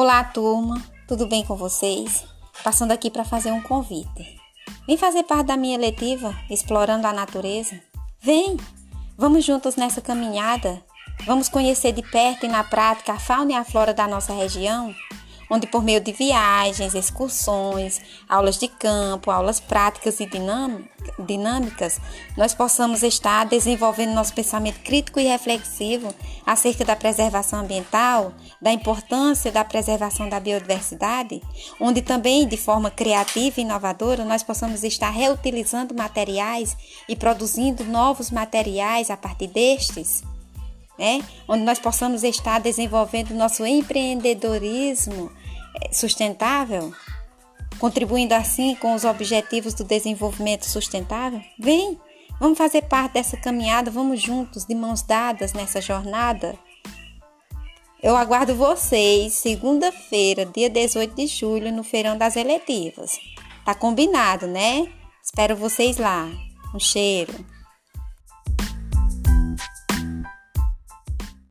Olá, turma, tudo bem com vocês? Passando aqui para fazer um convite. Vem fazer parte da minha letiva Explorando a Natureza? Vem! Vamos juntos nessa caminhada? Vamos conhecer de perto e na prática a fauna e a flora da nossa região? Onde por meio de viagens, excursões, aulas de campo, aulas práticas e dinâmicas, nós possamos estar desenvolvendo nosso pensamento crítico e reflexivo acerca da preservação ambiental, da importância da preservação da biodiversidade, onde também de forma criativa e inovadora nós possamos estar reutilizando materiais e produzindo novos materiais a partir destes né? onde nós possamos estar desenvolvendo nosso empreendedorismo sustentável, contribuindo assim com os objetivos do desenvolvimento sustentável? Vem, vamos fazer parte dessa caminhada, vamos juntos, de mãos dadas nessa jornada. Eu aguardo vocês segunda-feira, dia 18 de julho, no Feirão das Eletivas. Tá combinado, né? Espero vocês lá. Um cheiro.